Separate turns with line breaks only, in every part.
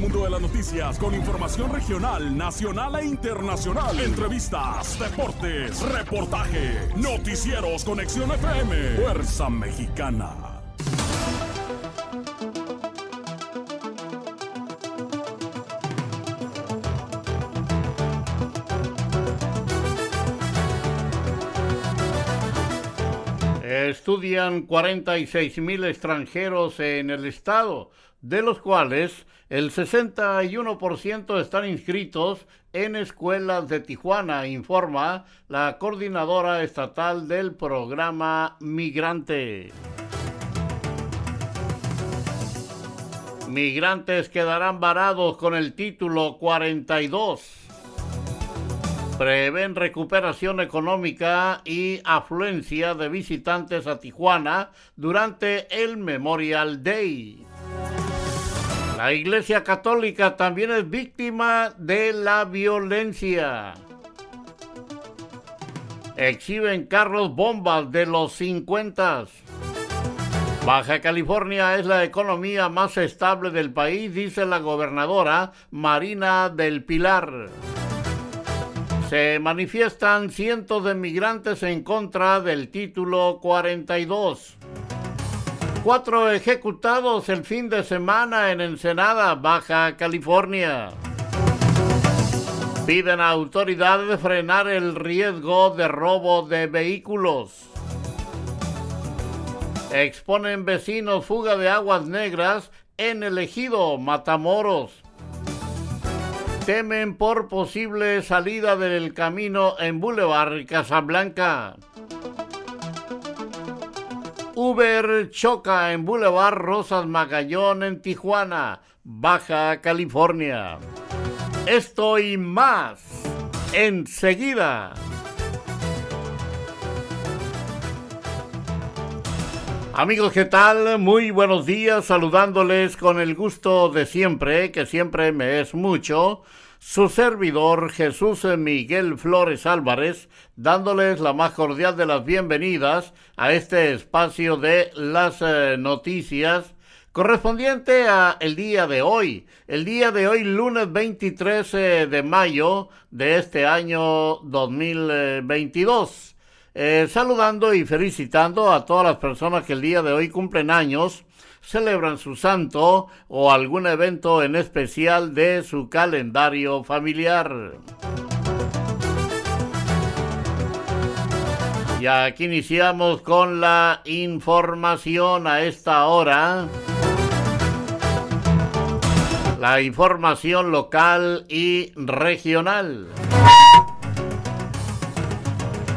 mundo de las noticias con información regional, nacional e internacional. Entrevistas, deportes, reportaje, noticieros, conexión FM, Fuerza Mexicana.
Estudian 46 mil extranjeros en el estado, de los cuales el 61% están inscritos en escuelas de Tijuana, informa la coordinadora estatal del programa Migrante. Migrantes quedarán varados con el título 42 prevén recuperación económica y afluencia de visitantes a Tijuana durante el Memorial Day. La Iglesia Católica también es víctima de la violencia. Exhiben carros bombas de los 50. Baja California es la economía más estable del país, dice la gobernadora Marina del Pilar se manifiestan cientos de migrantes en contra del título 42. Cuatro ejecutados el fin de semana en Ensenada, Baja California. Piden a autoridades frenar el riesgo de robo de vehículos. Exponen vecinos fuga de aguas negras en el ejido Matamoros temen por posible salida del camino en Boulevard Casablanca. Uber choca en Boulevard Rosas Magallón en Tijuana, Baja California. Esto y más enseguida. Amigos, ¿qué tal? Muy buenos días, saludándoles con el gusto de siempre, que siempre me es mucho, su servidor Jesús Miguel Flores Álvarez, dándoles la más cordial de las bienvenidas a este espacio de las eh, noticias correspondiente a el día de hoy, el día de hoy lunes 23 eh, de mayo de este año 2022. Eh, saludando y felicitando a todas las personas que el día de hoy cumplen años, celebran su santo o algún evento en especial de su calendario familiar. Y aquí iniciamos con la información a esta hora. La información local y regional.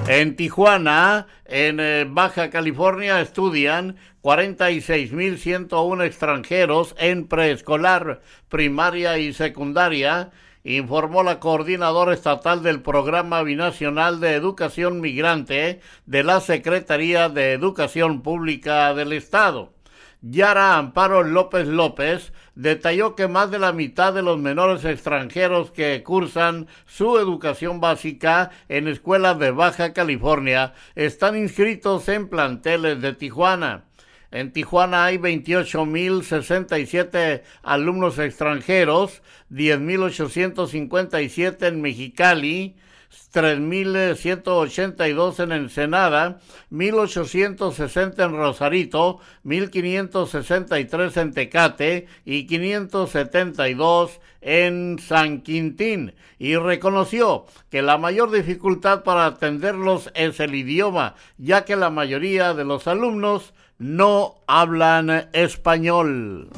En Tijuana, en eh, Baja California, estudian 46.101 extranjeros en preescolar, primaria y secundaria, informó la coordinadora estatal del Programa Binacional de Educación Migrante de la Secretaría de Educación Pública del Estado. Yara Amparo López López detalló que más de la mitad de los menores extranjeros que cursan su educación básica en escuelas de Baja California están inscritos en planteles de Tijuana. En Tijuana hay 28.067 alumnos extranjeros, 10.857 en Mexicali, 3.182 en Ensenada, 1.860 en Rosarito, 1.563 en Tecate y 572 en San Quintín y reconoció que la mayor dificultad para atenderlos es el idioma, ya que la mayoría de los alumnos no hablan español.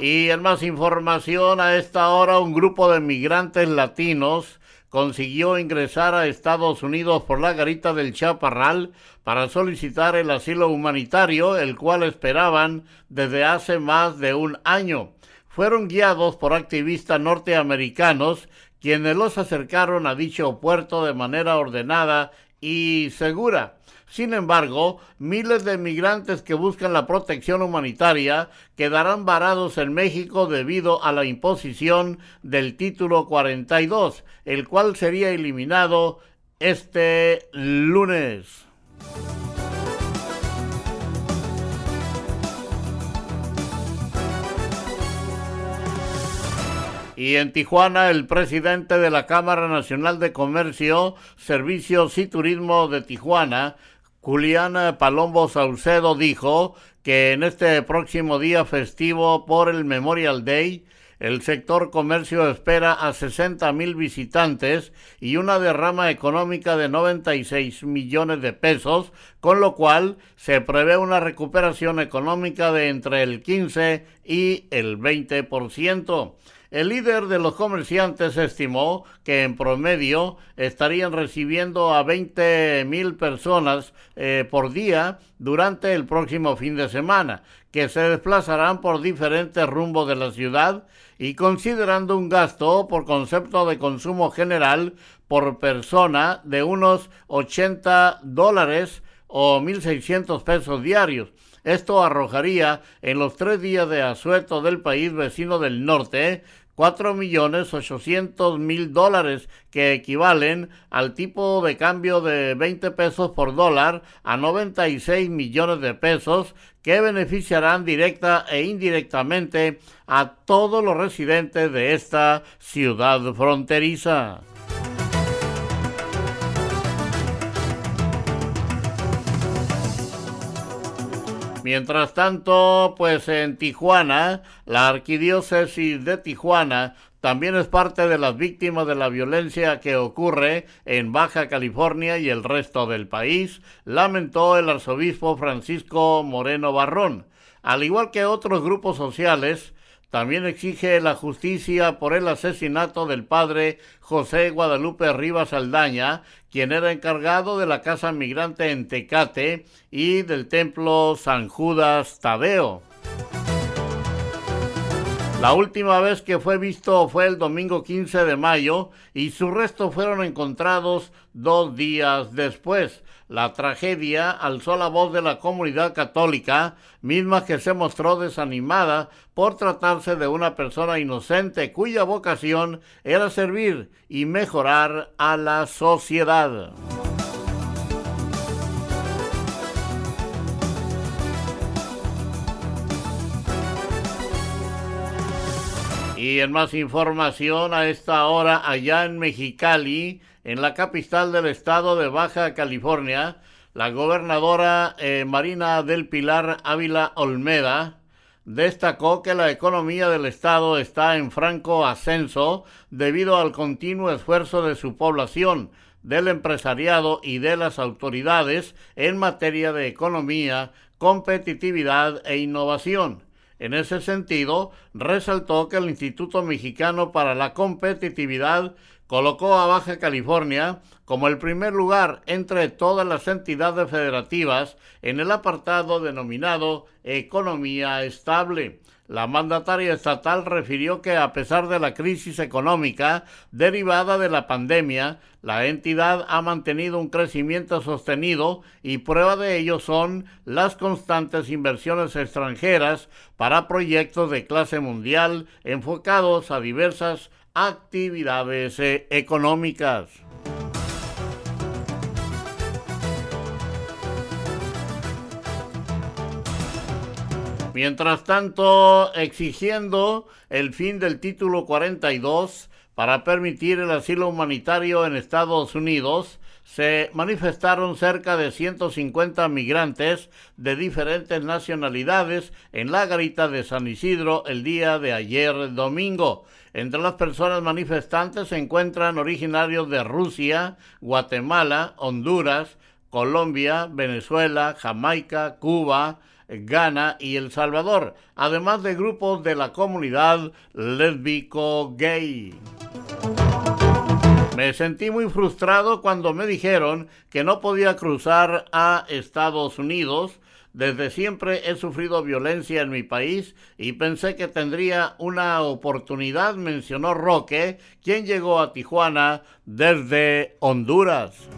Y en más información, a esta hora un grupo de migrantes latinos consiguió ingresar a Estados Unidos por la garita del Chaparral para solicitar el asilo humanitario, el cual esperaban desde hace más de un año. Fueron guiados por activistas norteamericanos quienes los acercaron a dicho puerto de manera ordenada y segura. Sin embargo, miles de migrantes que buscan la protección humanitaria quedarán varados en México debido a la imposición del título 42, el cual sería eliminado este lunes. Y en Tijuana, el presidente de la Cámara Nacional de Comercio, Servicios y Turismo de Tijuana, Julián Palombo Saucedo, dijo que en este próximo día festivo por el Memorial Day, el sector comercio espera a 60 mil visitantes y una derrama económica de 96 millones de pesos, con lo cual se prevé una recuperación económica de entre el 15 y el 20%. El líder de los comerciantes estimó que en promedio estarían recibiendo a 20 mil personas eh, por día durante el próximo fin de semana, que se desplazarán por diferentes rumbos de la ciudad y considerando un gasto por concepto de consumo general por persona de unos 80 dólares o 1.600 pesos diarios. Esto arrojaría en los tres días de asueto del país vecino del norte cuatro millones ochocientos mil dólares que equivalen al tipo de cambio de 20 pesos por dólar a 96 millones de pesos que beneficiarán directa e indirectamente a todos los residentes de esta ciudad fronteriza. Mientras tanto, pues en Tijuana, la arquidiócesis de Tijuana también es parte de las víctimas de la violencia que ocurre en Baja California y el resto del país, lamentó el arzobispo Francisco Moreno Barrón. Al igual que otros grupos sociales, también exige la justicia por el asesinato del padre José Guadalupe Rivas Aldaña, quien era encargado de la casa migrante en Tecate y del templo San Judas Tadeo. La última vez que fue visto fue el domingo 15 de mayo y sus restos fueron encontrados dos días después. La tragedia alzó la voz de la comunidad católica, misma que se mostró desanimada por tratarse de una persona inocente cuya vocación era servir y mejorar a la sociedad. Y en más información a esta hora allá en Mexicali, en la capital del estado de Baja California, la gobernadora eh, Marina del Pilar Ávila Olmeda destacó que la economía del estado está en franco ascenso debido al continuo esfuerzo de su población, del empresariado y de las autoridades en materia de economía, competitividad e innovación. En ese sentido, resaltó que el Instituto Mexicano para la Competitividad colocó a Baja California como el primer lugar entre todas las entidades federativas en el apartado denominado Economía Estable. La mandataria estatal refirió que a pesar de la crisis económica derivada de la pandemia, la entidad ha mantenido un crecimiento sostenido y prueba de ello son las constantes inversiones extranjeras para proyectos de clase mundial enfocados a diversas actividades eh, económicas. Mientras tanto, exigiendo el fin del título 42 para permitir el asilo humanitario en Estados Unidos, se manifestaron cerca de 150 migrantes de diferentes nacionalidades en la garita de San Isidro el día de ayer domingo. Entre las personas manifestantes se encuentran originarios de Rusia, Guatemala, Honduras, Colombia, Venezuela, Jamaica, Cuba, Ghana y El Salvador, además de grupos de la comunidad lésbico-gay. Me sentí muy frustrado cuando me dijeron que no podía cruzar a Estados Unidos. Desde siempre he sufrido violencia en mi país y pensé que tendría una oportunidad, mencionó Roque, quien llegó a Tijuana desde Honduras.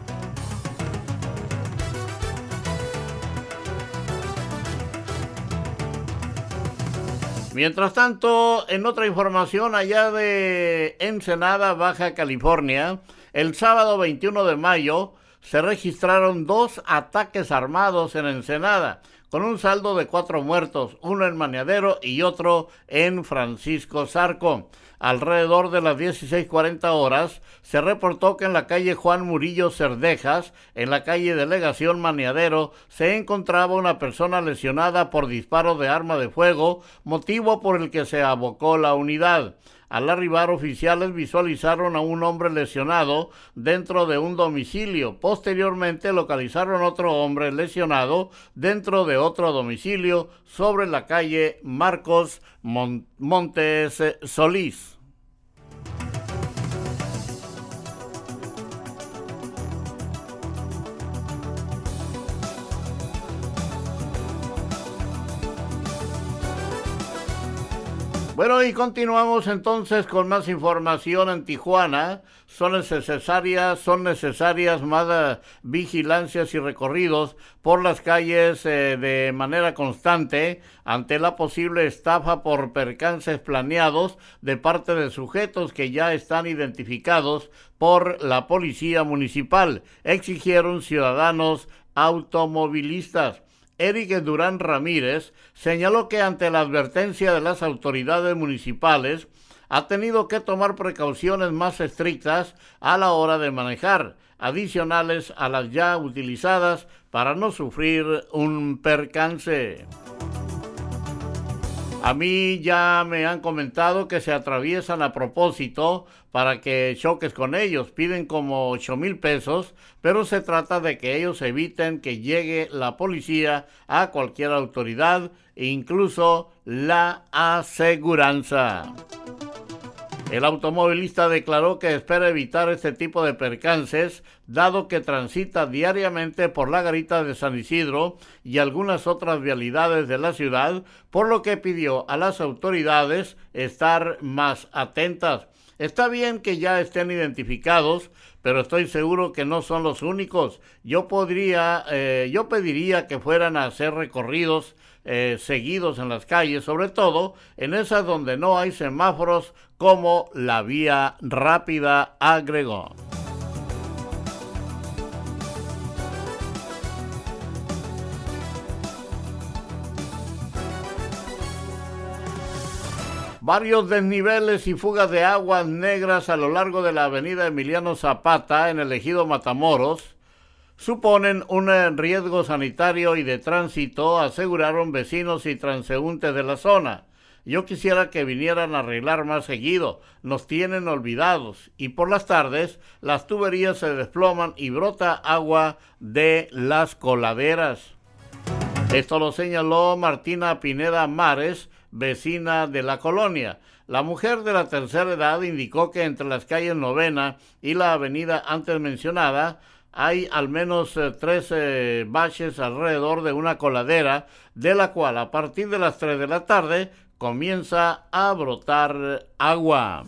Mientras tanto, en otra información allá de Ensenada, Baja California, el sábado 21 de mayo se registraron dos ataques armados en Ensenada, con un saldo de cuatro muertos, uno en Maniadero y otro en Francisco Zarco. Alrededor de las 16:40 horas se reportó que en la calle Juan Murillo Cerdejas, en la calle Delegación Maniadero, se encontraba una persona lesionada por disparo de arma de fuego, motivo por el que se abocó la unidad. Al arribar oficiales visualizaron a un hombre lesionado dentro de un domicilio. Posteriormente localizaron otro hombre lesionado dentro de otro domicilio sobre la calle Marcos Montes Solís. Bueno, y continuamos entonces con más información en Tijuana. Son necesarias, son necesarias más eh, vigilancias y recorridos por las calles eh, de manera constante ante la posible estafa por percances planeados de parte de sujetos que ya están identificados por la policía municipal, exigieron ciudadanos automovilistas. Eric Durán Ramírez señaló que ante la advertencia de las autoridades municipales ha tenido que tomar precauciones más estrictas a la hora de manejar, adicionales a las ya utilizadas para no sufrir un percance. A mí ya me han comentado que se atraviesan a propósito para que choques con ellos. Piden como ocho mil pesos, pero se trata de que ellos eviten que llegue la policía a cualquier autoridad, incluso la aseguranza. El automovilista declaró que espera evitar este tipo de percances, dado que transita diariamente por la garita de San Isidro y algunas otras vialidades de la ciudad, por lo que pidió a las autoridades estar más atentas. Está bien que ya estén identificados, pero estoy seguro que no son los únicos. Yo podría, eh, yo pediría que fueran a hacer recorridos eh, seguidos en las calles, sobre todo en esas donde no hay semáforos como la vía rápida, agregó. Varios desniveles y fugas de aguas negras a lo largo de la avenida Emiliano Zapata en el ejido Matamoros suponen un riesgo sanitario y de tránsito, aseguraron vecinos y transeúntes de la zona. Yo quisiera que vinieran a arreglar más seguido, nos tienen olvidados y por las tardes las tuberías se desploman y brota agua de las coladeras. Esto lo señaló Martina Pineda Mares, vecina de la colonia. La mujer de la tercera edad indicó que entre las calles Novena y la avenida antes mencionada hay al menos 13 eh, baches alrededor de una coladera, de la cual a partir de las 3 de la tarde comienza a brotar agua.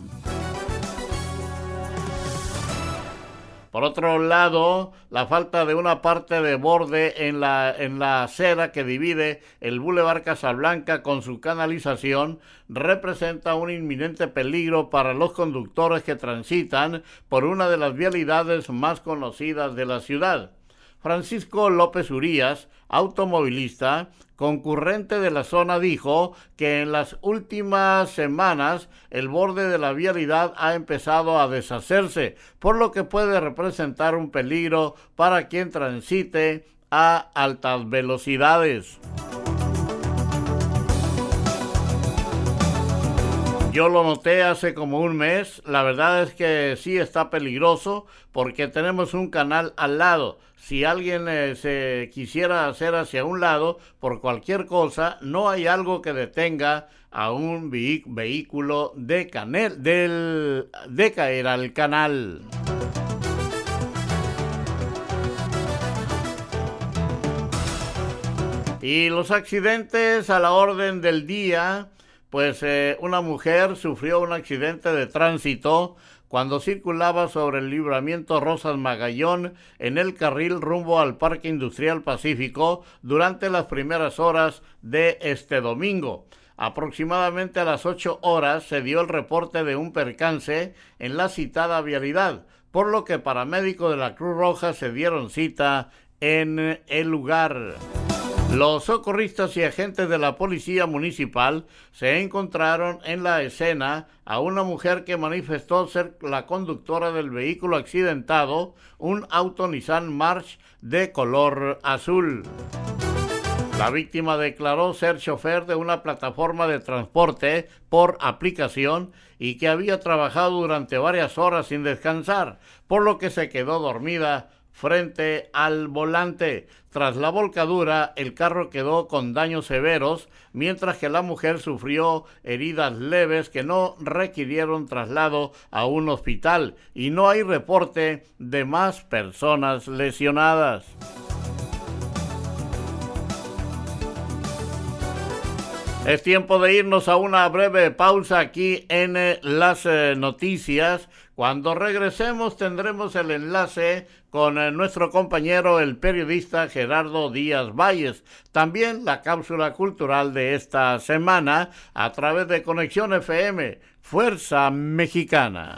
Por otro lado, la falta de una parte de borde en la, en la acera que divide el Boulevard Casablanca con su canalización representa un inminente peligro para los conductores que transitan por una de las vialidades más conocidas de la ciudad. Francisco López Urías, automovilista, concurrente de la zona, dijo que en las últimas semanas el borde de la vialidad ha empezado a deshacerse, por lo que puede representar un peligro para quien transite a altas velocidades. Yo lo noté hace como un mes. La verdad es que sí está peligroso porque tenemos un canal al lado. Si alguien eh, se quisiera hacer hacia un lado por cualquier cosa, no hay algo que detenga a un vehículo de, canel, del, de caer al canal. Y los accidentes a la orden del día pues eh, una mujer sufrió un accidente de tránsito cuando circulaba sobre el libramiento Rosas Magallón en el carril rumbo al Parque Industrial Pacífico durante las primeras horas de este domingo. Aproximadamente a las 8 horas se dio el reporte de un percance en la citada vialidad, por lo que paramédicos de la Cruz Roja se dieron cita en el lugar. Los socorristas y agentes de la policía municipal se encontraron en la escena a una mujer que manifestó ser la conductora del vehículo accidentado, un auto Nissan March de color azul. La víctima declaró ser chofer de una plataforma de transporte por aplicación y que había trabajado durante varias horas sin descansar, por lo que se quedó dormida frente al volante. Tras la volcadura, el carro quedó con daños severos, mientras que la mujer sufrió heridas leves que no requirieron traslado a un hospital y no hay reporte de más personas lesionadas. Es tiempo de irnos a una breve pausa aquí en eh, las eh, noticias. Cuando regresemos tendremos el enlace con eh, nuestro compañero el periodista Gerardo Díaz Valles. También la cápsula cultural de esta semana a través de Conexión FM, Fuerza Mexicana.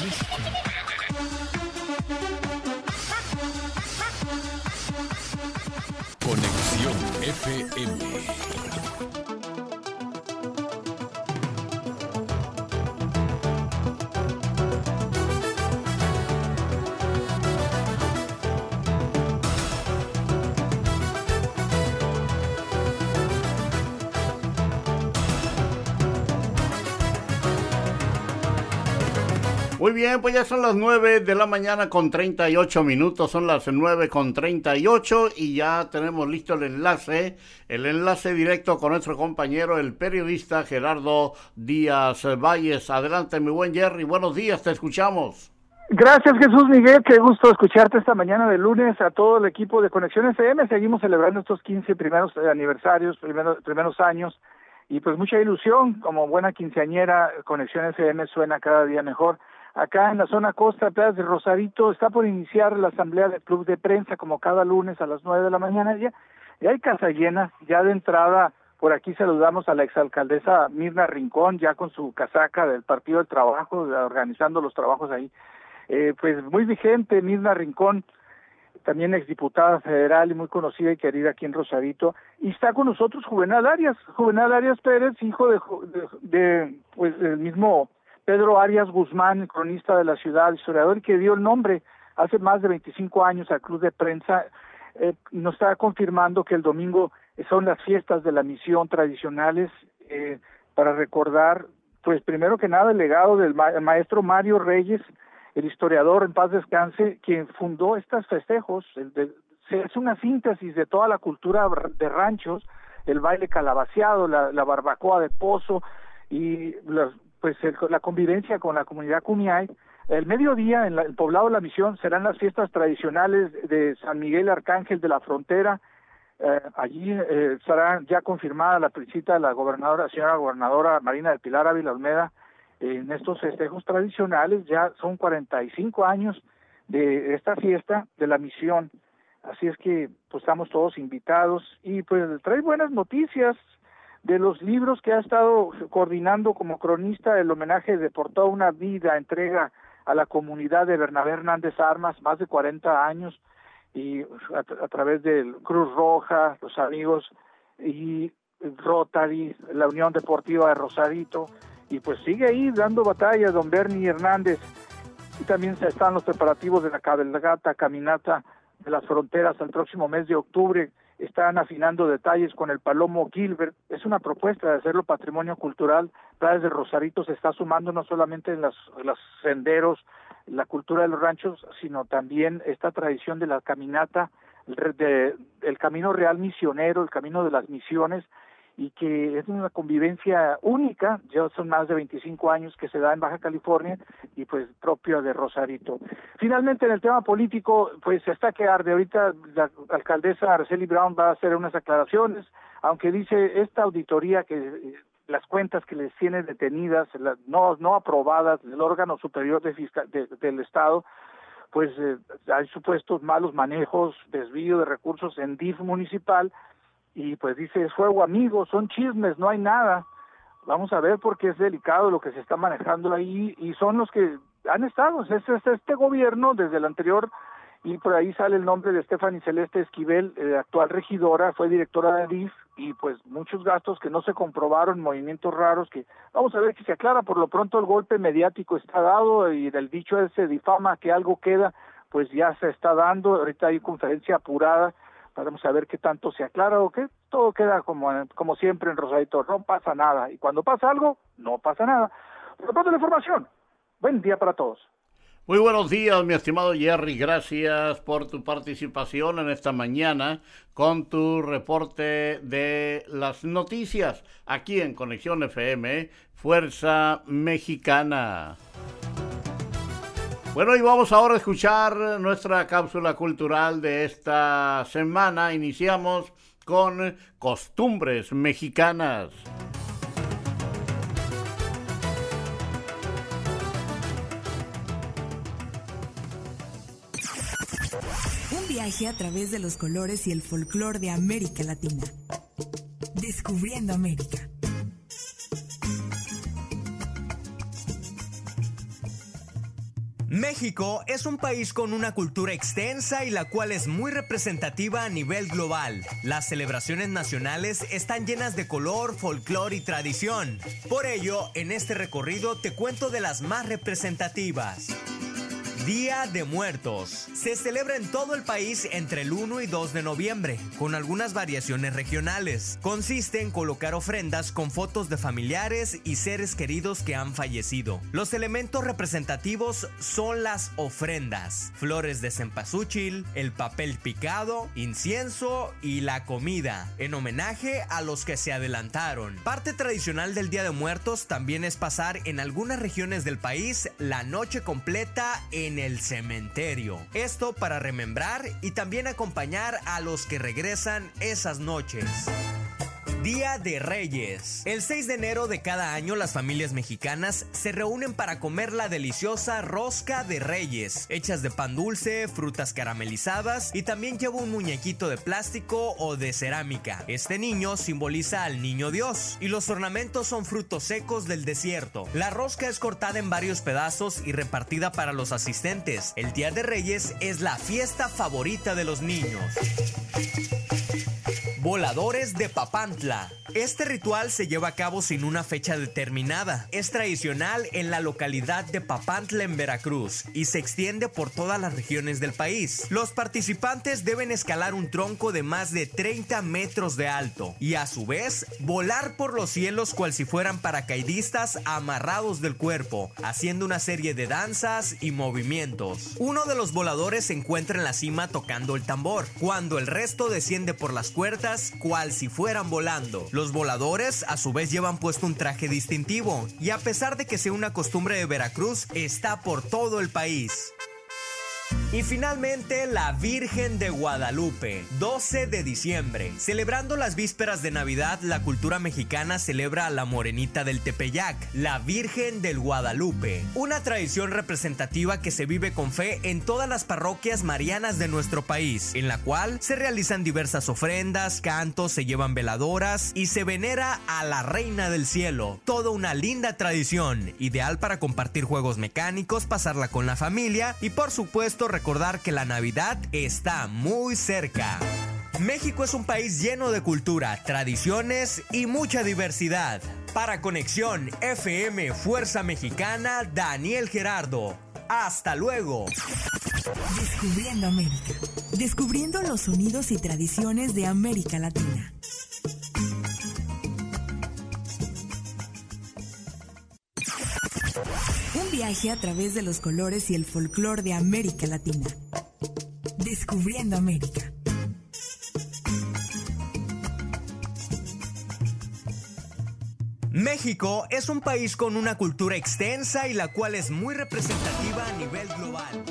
FM.
Bien, pues ya son las 9 de la mañana con 38 minutos, son las 9 con 38 y ya tenemos listo el enlace, el enlace directo con nuestro compañero, el periodista Gerardo Díaz Valles. Adelante, mi buen Jerry, buenos días, te escuchamos.
Gracias Jesús Miguel, qué gusto escucharte esta mañana de lunes a todo el equipo de Conexión FM. Seguimos celebrando estos 15 primeros aniversarios, primeros, primeros años y pues mucha ilusión, como buena quinceañera, Conexión FM suena cada día mejor. Acá en la zona costa, Playas de Rosarito, está por iniciar la asamblea del club de prensa como cada lunes a las nueve de la mañana. Ya, ya hay casa llena, ya de entrada por aquí saludamos a la exalcaldesa Mirna Rincón, ya con su casaca del Partido del Trabajo, organizando los trabajos ahí. Eh, pues muy vigente, Mirna Rincón, también exdiputada federal y muy conocida y querida aquí en Rosarito. Y está con nosotros Juvenal Arias, Juvenal Arias Pérez, hijo de, de, de pues del mismo Pedro Arias Guzmán, cronista de la ciudad, historiador que dio el nombre hace más de 25 años al Club de Prensa, eh, nos está confirmando que el domingo son las fiestas de la misión tradicionales eh, para recordar, pues primero que nada, el legado del maestro Mario Reyes, el historiador en paz descanse, quien fundó estos festejos. es una síntesis de toda la cultura de ranchos, el baile calabaceado, la, la barbacoa de pozo y los pues la convivencia con la comunidad Cumiay. El mediodía en el poblado de la Misión serán las fiestas tradicionales de San Miguel Arcángel de la Frontera. Eh, allí eh, estará ya confirmada la visita de la gobernadora, señora gobernadora Marina del Pilar Ávila Olmeda en estos festejos tradicionales. Ya son 45 años de esta fiesta de la Misión. Así es que pues estamos todos invitados y pues trae buenas noticias de los libros que ha estado coordinando como cronista el homenaje de Por toda una vida, entrega a la comunidad de Bernabé Hernández Armas, más de 40 años, y a, través del Cruz Roja, los amigos y Rotary, la Unión Deportiva de Rosarito, y pues sigue ahí dando batalla don Bernie Hernández. Y también están los preparativos de la cabalgata, caminata de las fronteras el próximo mes de octubre, están afinando detalles con el Palomo Gilbert. Es una propuesta de hacerlo patrimonio cultural. Playas de Rosarito se está sumando no solamente en los senderos la cultura de los ranchos, sino también esta tradición de la caminata, el camino real misionero, el camino de las misiones, y que es una convivencia única, ya son más de 25 años que se da en Baja California y pues propia de Rosarito. Finalmente en el tema político, pues está que arde, ahorita la alcaldesa Araceli Brown va a hacer unas aclaraciones, aunque dice esta auditoría que las cuentas que les tiene detenidas, no, no aprobadas del órgano superior de fiscal, del Estado, pues eh, hay supuestos malos manejos, desvío de recursos en DIF municipal, y pues dice, es fuego amigo, son chismes, no hay nada. Vamos a ver porque es delicado lo que se está manejando ahí y son los que han estado, es, este gobierno desde el anterior y por ahí sale el nombre de Stephanie Celeste Esquivel, eh, actual regidora, fue directora de DIF y pues muchos gastos que no se comprobaron, movimientos raros que vamos a ver que se aclara, por lo pronto el golpe mediático está dado y del dicho ese difama que algo queda, pues ya se está dando, ahorita hay conferencia apurada Vamos a ver qué tanto se aclara o qué. Todo queda como, como siempre en Rosadito, no pasa nada. Y cuando pasa algo, no pasa nada. Por lo la información. Buen día para todos.
Muy buenos días, mi estimado Jerry. Gracias por tu participación en esta mañana con tu reporte de las noticias aquí en Conexión FM, Fuerza Mexicana. Bueno, y vamos ahora a escuchar nuestra cápsula cultural de esta semana. Iniciamos con costumbres mexicanas.
Un viaje a través de los colores y el folclore de América Latina. Descubriendo América.
México es un país con una cultura extensa y la cual es muy representativa a nivel global. Las celebraciones nacionales están llenas de color, folclore y tradición. Por ello, en este recorrido te cuento de las más representativas. Día de Muertos. Se celebra en todo el país entre el 1 y 2 de noviembre, con algunas variaciones regionales. Consiste en colocar ofrendas con fotos de familiares y seres queridos que han fallecido. Los elementos representativos son las ofrendas, flores de cempasúchil, el papel picado, incienso y la comida, en homenaje a los que se adelantaron. Parte tradicional del Día de Muertos también es pasar en algunas regiones del país la noche completa en en el cementerio. Esto para remembrar y también acompañar a los que regresan esas noches. Día de Reyes. El 6 de enero de cada año las familias mexicanas se reúnen para comer la deliciosa rosca de Reyes, hechas de pan dulce, frutas caramelizadas y también lleva un muñequito de plástico o de cerámica. Este niño simboliza al niño Dios y los ornamentos son frutos secos del desierto. La rosca es cortada en varios pedazos y repartida para los asistentes. El Día de Reyes es la fiesta favorita de los niños. Voladores de Papantla. Este ritual se lleva a cabo sin una fecha determinada. Es tradicional en la localidad de Papantla en Veracruz y se extiende por todas las regiones del país. Los participantes deben escalar un tronco de más de 30 metros de alto y a su vez volar por los cielos cual si fueran paracaidistas amarrados del cuerpo, haciendo una serie de danzas y movimientos. Uno de los voladores se encuentra en la cima tocando el tambor, cuando el resto desciende por las cual si fueran volando. Los voladores a su vez llevan puesto un traje distintivo y a pesar de que sea una costumbre de Veracruz, está por todo el país. Y finalmente la Virgen de Guadalupe, 12 de diciembre. Celebrando las vísperas de Navidad, la cultura mexicana celebra a la morenita del Tepeyac, la Virgen del Guadalupe. Una tradición representativa que se vive con fe en todas las parroquias marianas de nuestro país, en la cual se realizan diversas ofrendas, cantos, se llevan veladoras y se venera a la Reina del Cielo. Toda una linda tradición, ideal para compartir juegos mecánicos, pasarla con la familia y por supuesto recordar que la Navidad está muy cerca. México es un país lleno de cultura, tradiciones y mucha diversidad. Para Conexión FM Fuerza Mexicana, Daniel Gerardo. Hasta luego.
Descubriendo América. Descubriendo los sonidos y tradiciones de América Latina. Viaje a través de los colores y el folclore de América Latina. Descubriendo América.
México es un país con una cultura extensa y la cual es muy representativa a nivel global.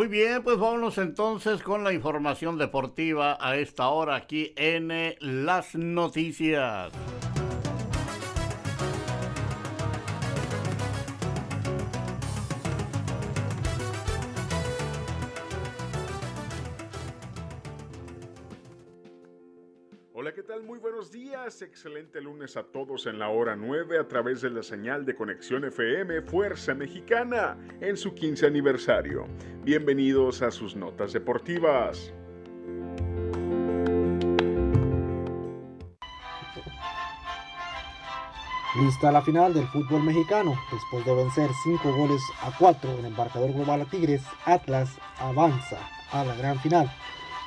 Muy bien, pues vámonos entonces con la información deportiva a esta hora aquí en las noticias.
Hola, ¿qué tal? Muy buenos días. Excelente lunes a todos en la hora 9 a través de la señal de conexión FM Fuerza Mexicana en su 15 aniversario. Bienvenidos a sus notas deportivas.
Lista la final del fútbol mexicano. Después de vencer 5 goles a 4 en el marcador global a Tigres, Atlas avanza a la gran final.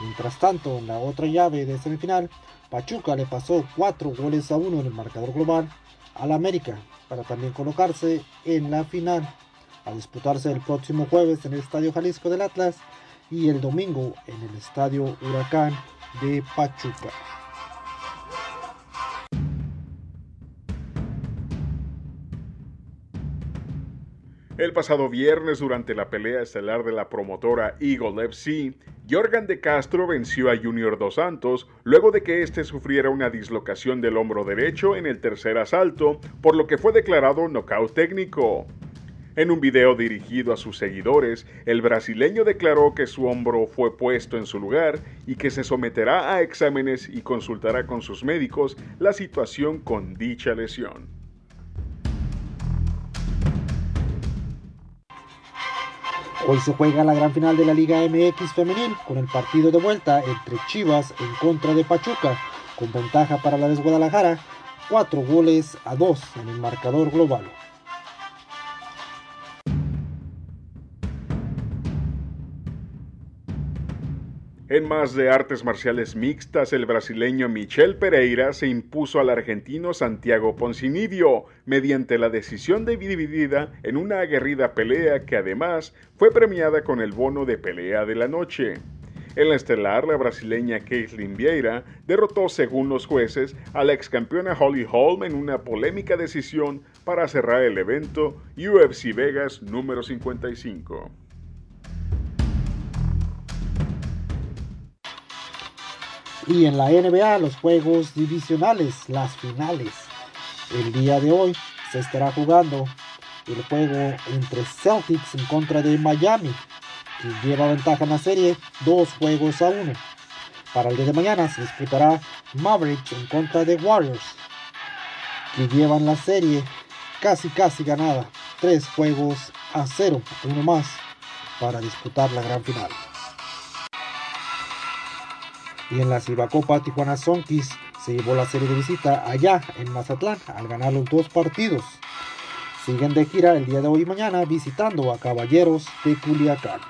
Mientras tanto, en la otra llave de semifinal, Pachuca le pasó 4 goles a 1 en el marcador global al América para también colocarse en la final a disputarse el próximo jueves en el Estadio Jalisco del Atlas y el domingo en el Estadio Huracán de Pachuca.
El pasado viernes, durante la pelea estelar de la promotora Eagle FC, Jorgan de Castro venció a Junior Dos Santos luego de que éste sufriera una dislocación del hombro derecho en el tercer asalto, por lo que fue declarado nocaut técnico. En un video dirigido a sus seguidores, el brasileño declaró que su hombro fue puesto en su lugar y que se someterá a exámenes y consultará con sus médicos la situación con dicha lesión.
Hoy se juega la gran final de la Liga MX femenil con el partido de vuelta entre Chivas en contra de Pachuca, con ventaja para la de Guadalajara, 4 goles a 2 en el marcador global.
En más de artes marciales mixtas, el brasileño Michel Pereira se impuso al argentino Santiago Poncinidio mediante la decisión dividida en una aguerrida pelea que además fue premiada con el bono de pelea de la noche. En la estelar, la brasileña Caitlin Vieira derrotó, según los jueces, a la ex campeona Holly Holm en una polémica decisión para cerrar el evento UFC Vegas número 55.
Y en la NBA, los juegos divisionales, las finales. El día de hoy se estará jugando el juego entre Celtics en contra de Miami, quien lleva ventaja en la serie, dos juegos a uno. Para el día de mañana se disputará Mavericks en contra de Warriors, que llevan la serie casi casi ganada, tres juegos a cero, uno más, para disputar la gran final. Y en la Cibacopa Tijuana Sonkis se llevó la serie de visita allá en Mazatlán al ganar los dos partidos. Siguen de gira el día de hoy y mañana visitando a Caballeros de Culiacán.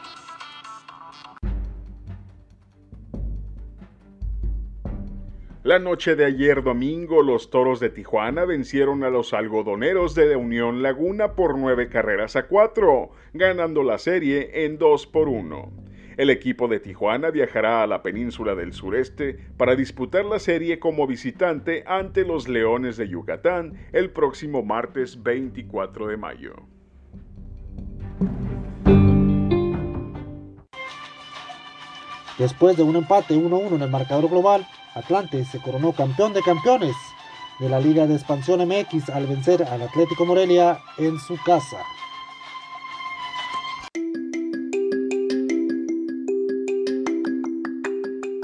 La noche de ayer domingo, los Toros de Tijuana vencieron a los algodoneros de Unión Laguna por nueve carreras a cuatro, ganando la serie en 2 por 1. El equipo de Tijuana viajará a la península del sureste para disputar la serie como visitante ante los Leones de Yucatán el próximo martes 24 de mayo.
Después de un empate 1-1 en el marcador global, Atlante se coronó campeón de campeones de la Liga de Expansión MX al vencer al Atlético Morelia en su casa.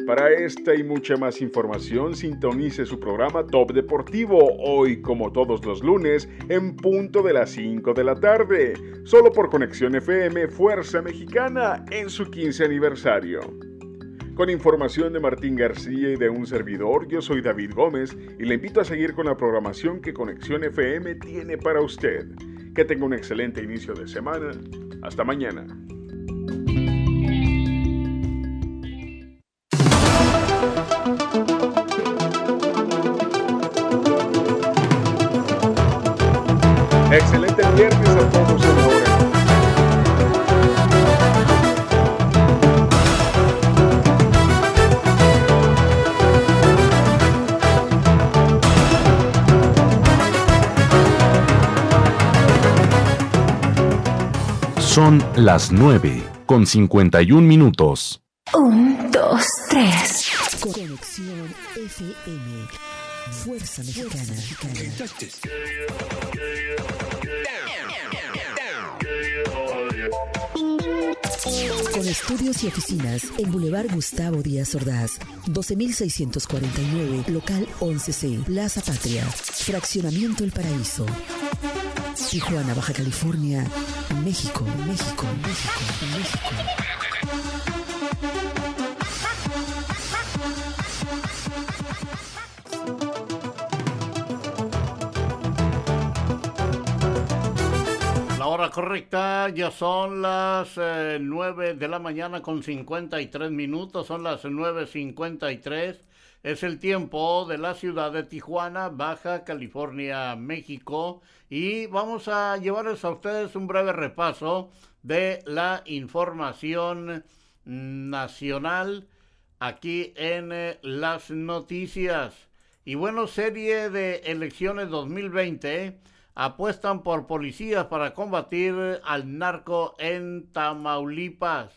Para esta y mucha más información, sintonice su programa Top Deportivo, hoy como todos los lunes, en punto de las 5 de la tarde, solo por Conexión FM Fuerza Mexicana en su 15 aniversario. Con información de Martín García y de un servidor, yo soy David Gómez y le invito a seguir con la programación que Conexión FM tiene para usted. Que tenga un excelente inicio de semana. Hasta mañana.
Son las 9 con 51 minutos.
Un, dos, tres.
Conexión FM. Fuerza Mexicana. Con estudios y oficinas en Boulevard Gustavo Díaz Ordaz, 12649, local 11C, Plaza Patria, Fraccionamiento El Paraíso. Tijuana, Baja California, México, México, México, México.
La hora correcta ya son las eh, 9 de la mañana con 53 minutos, son las 9.53. Es el tiempo de la ciudad de Tijuana, Baja California, México. Y vamos a llevarles a ustedes un breve repaso de la información nacional aquí en eh, las noticias. Y bueno, serie de elecciones 2020 apuestan por policías para combatir al narco en Tamaulipas.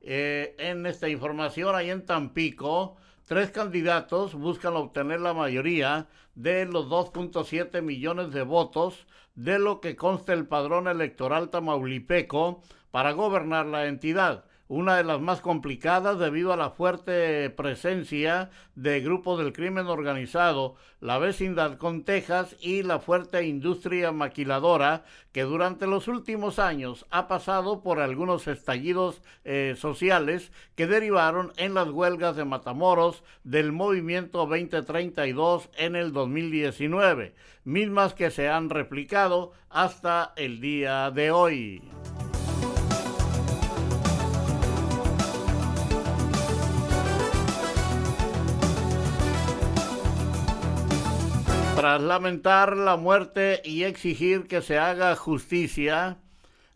Eh, en esta información, ahí en Tampico, tres candidatos buscan obtener la mayoría de los 2.7 millones de votos de lo que consta el padrón electoral tamaulipeco para gobernar la entidad una de las más complicadas debido a la fuerte presencia de grupos del crimen organizado, la vecindad con Texas y la fuerte industria maquiladora que durante los últimos años ha pasado por algunos estallidos eh, sociales que derivaron en las huelgas de Matamoros del movimiento 2032 en el 2019, mismas que se han replicado hasta el día de hoy. Tras lamentar la muerte y exigir que se haga justicia,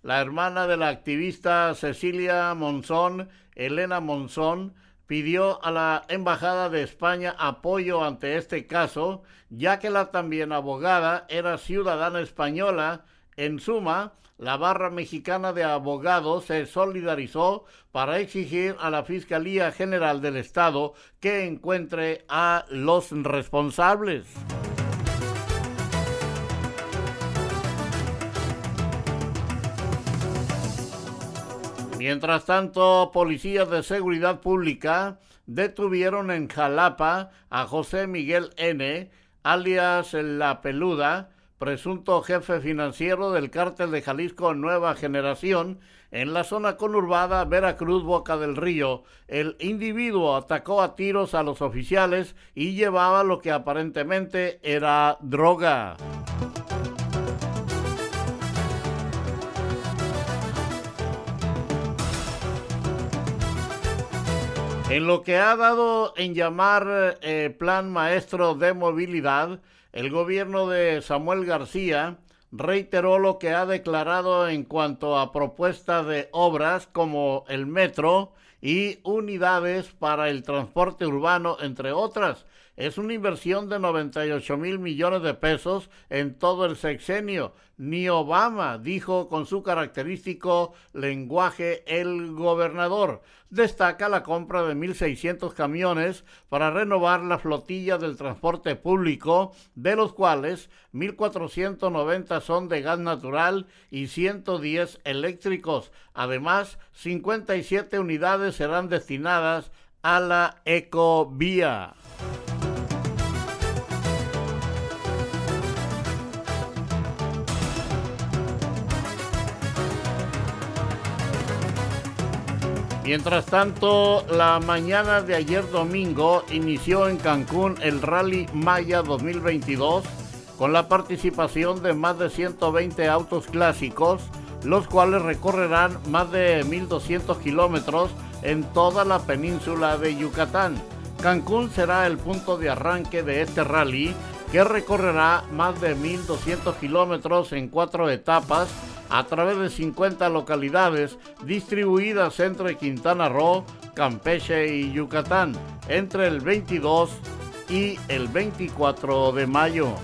la hermana de la activista Cecilia Monzón, Elena Monzón, pidió a la Embajada de España apoyo ante este caso, ya que la también abogada era ciudadana española. En suma, la barra mexicana de abogados se solidarizó para exigir a la Fiscalía General del Estado que encuentre a los responsables. Mientras tanto, policías de seguridad pública detuvieron en Jalapa a José Miguel N., alias La Peluda, presunto jefe financiero del cártel de Jalisco Nueva Generación, en la zona conurbada Veracruz Boca del Río. El individuo atacó a tiros a los oficiales y llevaba lo que aparentemente era droga. En lo que ha dado en llamar eh, Plan Maestro de Movilidad, el gobierno de Samuel García reiteró lo que ha declarado en cuanto a propuestas de obras como el metro y unidades para el transporte urbano, entre otras. Es una inversión de 98 mil millones de pesos en todo el sexenio. Ni Obama dijo con su característico lenguaje el gobernador. Destaca la compra de 1.600 camiones para renovar la flotilla del transporte público, de los cuales 1.490 son de gas natural y 110 eléctricos. Además, 57 unidades serán destinadas a la ecovía. Mientras tanto, la mañana de ayer domingo inició en Cancún el Rally Maya 2022 con la participación de más de 120 autos clásicos, los cuales recorrerán más de 1.200 kilómetros en toda la península de Yucatán. Cancún será el punto de arranque de este rally que recorrerá más de 1.200 kilómetros en cuatro etapas a través de 50 localidades distribuidas entre Quintana Roo, Campeche y Yucatán entre el 22 y el 24 de mayo.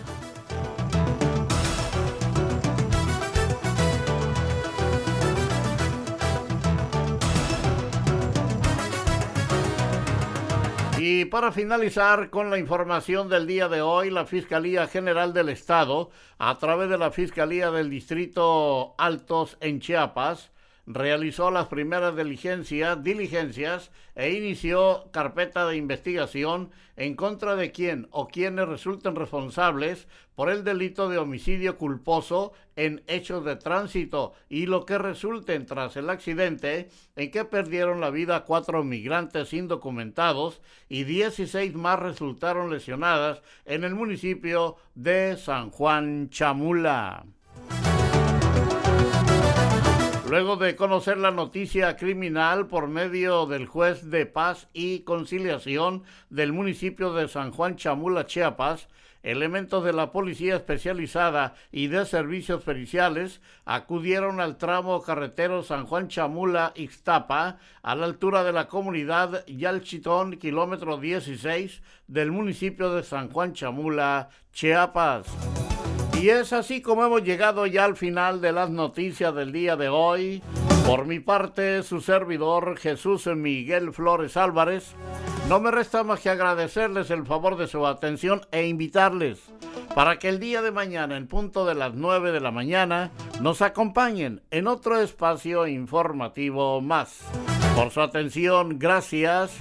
Y para finalizar con la información del día de hoy, la Fiscalía General del Estado, a través de la Fiscalía del Distrito Altos en Chiapas, realizó las primeras diligencias, diligencias e inició carpeta de investigación en contra de quien o quienes resulten responsables por el delito de homicidio culposo en hechos de tránsito y lo que resulten tras el accidente en que perdieron la vida cuatro migrantes indocumentados y 16 más resultaron lesionadas en el municipio de San Juan Chamula. Luego de conocer la noticia criminal por medio del juez de paz y conciliación del municipio de San Juan Chamula, Chiapas, elementos de la Policía Especializada y de Servicios Periciales acudieron al tramo carretero San Juan Chamula Ixtapa, a la altura de la comunidad Yalchitón, kilómetro 16 del municipio de San Juan Chamula, Chiapas. Y es así como hemos llegado ya al final de las noticias del día de hoy. Por mi parte, su servidor Jesús Miguel Flores Álvarez, no me resta más que agradecerles el favor de su atención e invitarles para que el día de mañana, en punto de las 9 de la mañana, nos acompañen en otro espacio informativo más. Por su atención, gracias.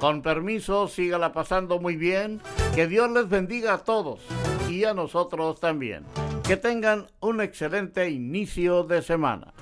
Con permiso, sígala pasando muy bien. Que Dios les bendiga a todos y a nosotros también. Que tengan un excelente inicio de semana.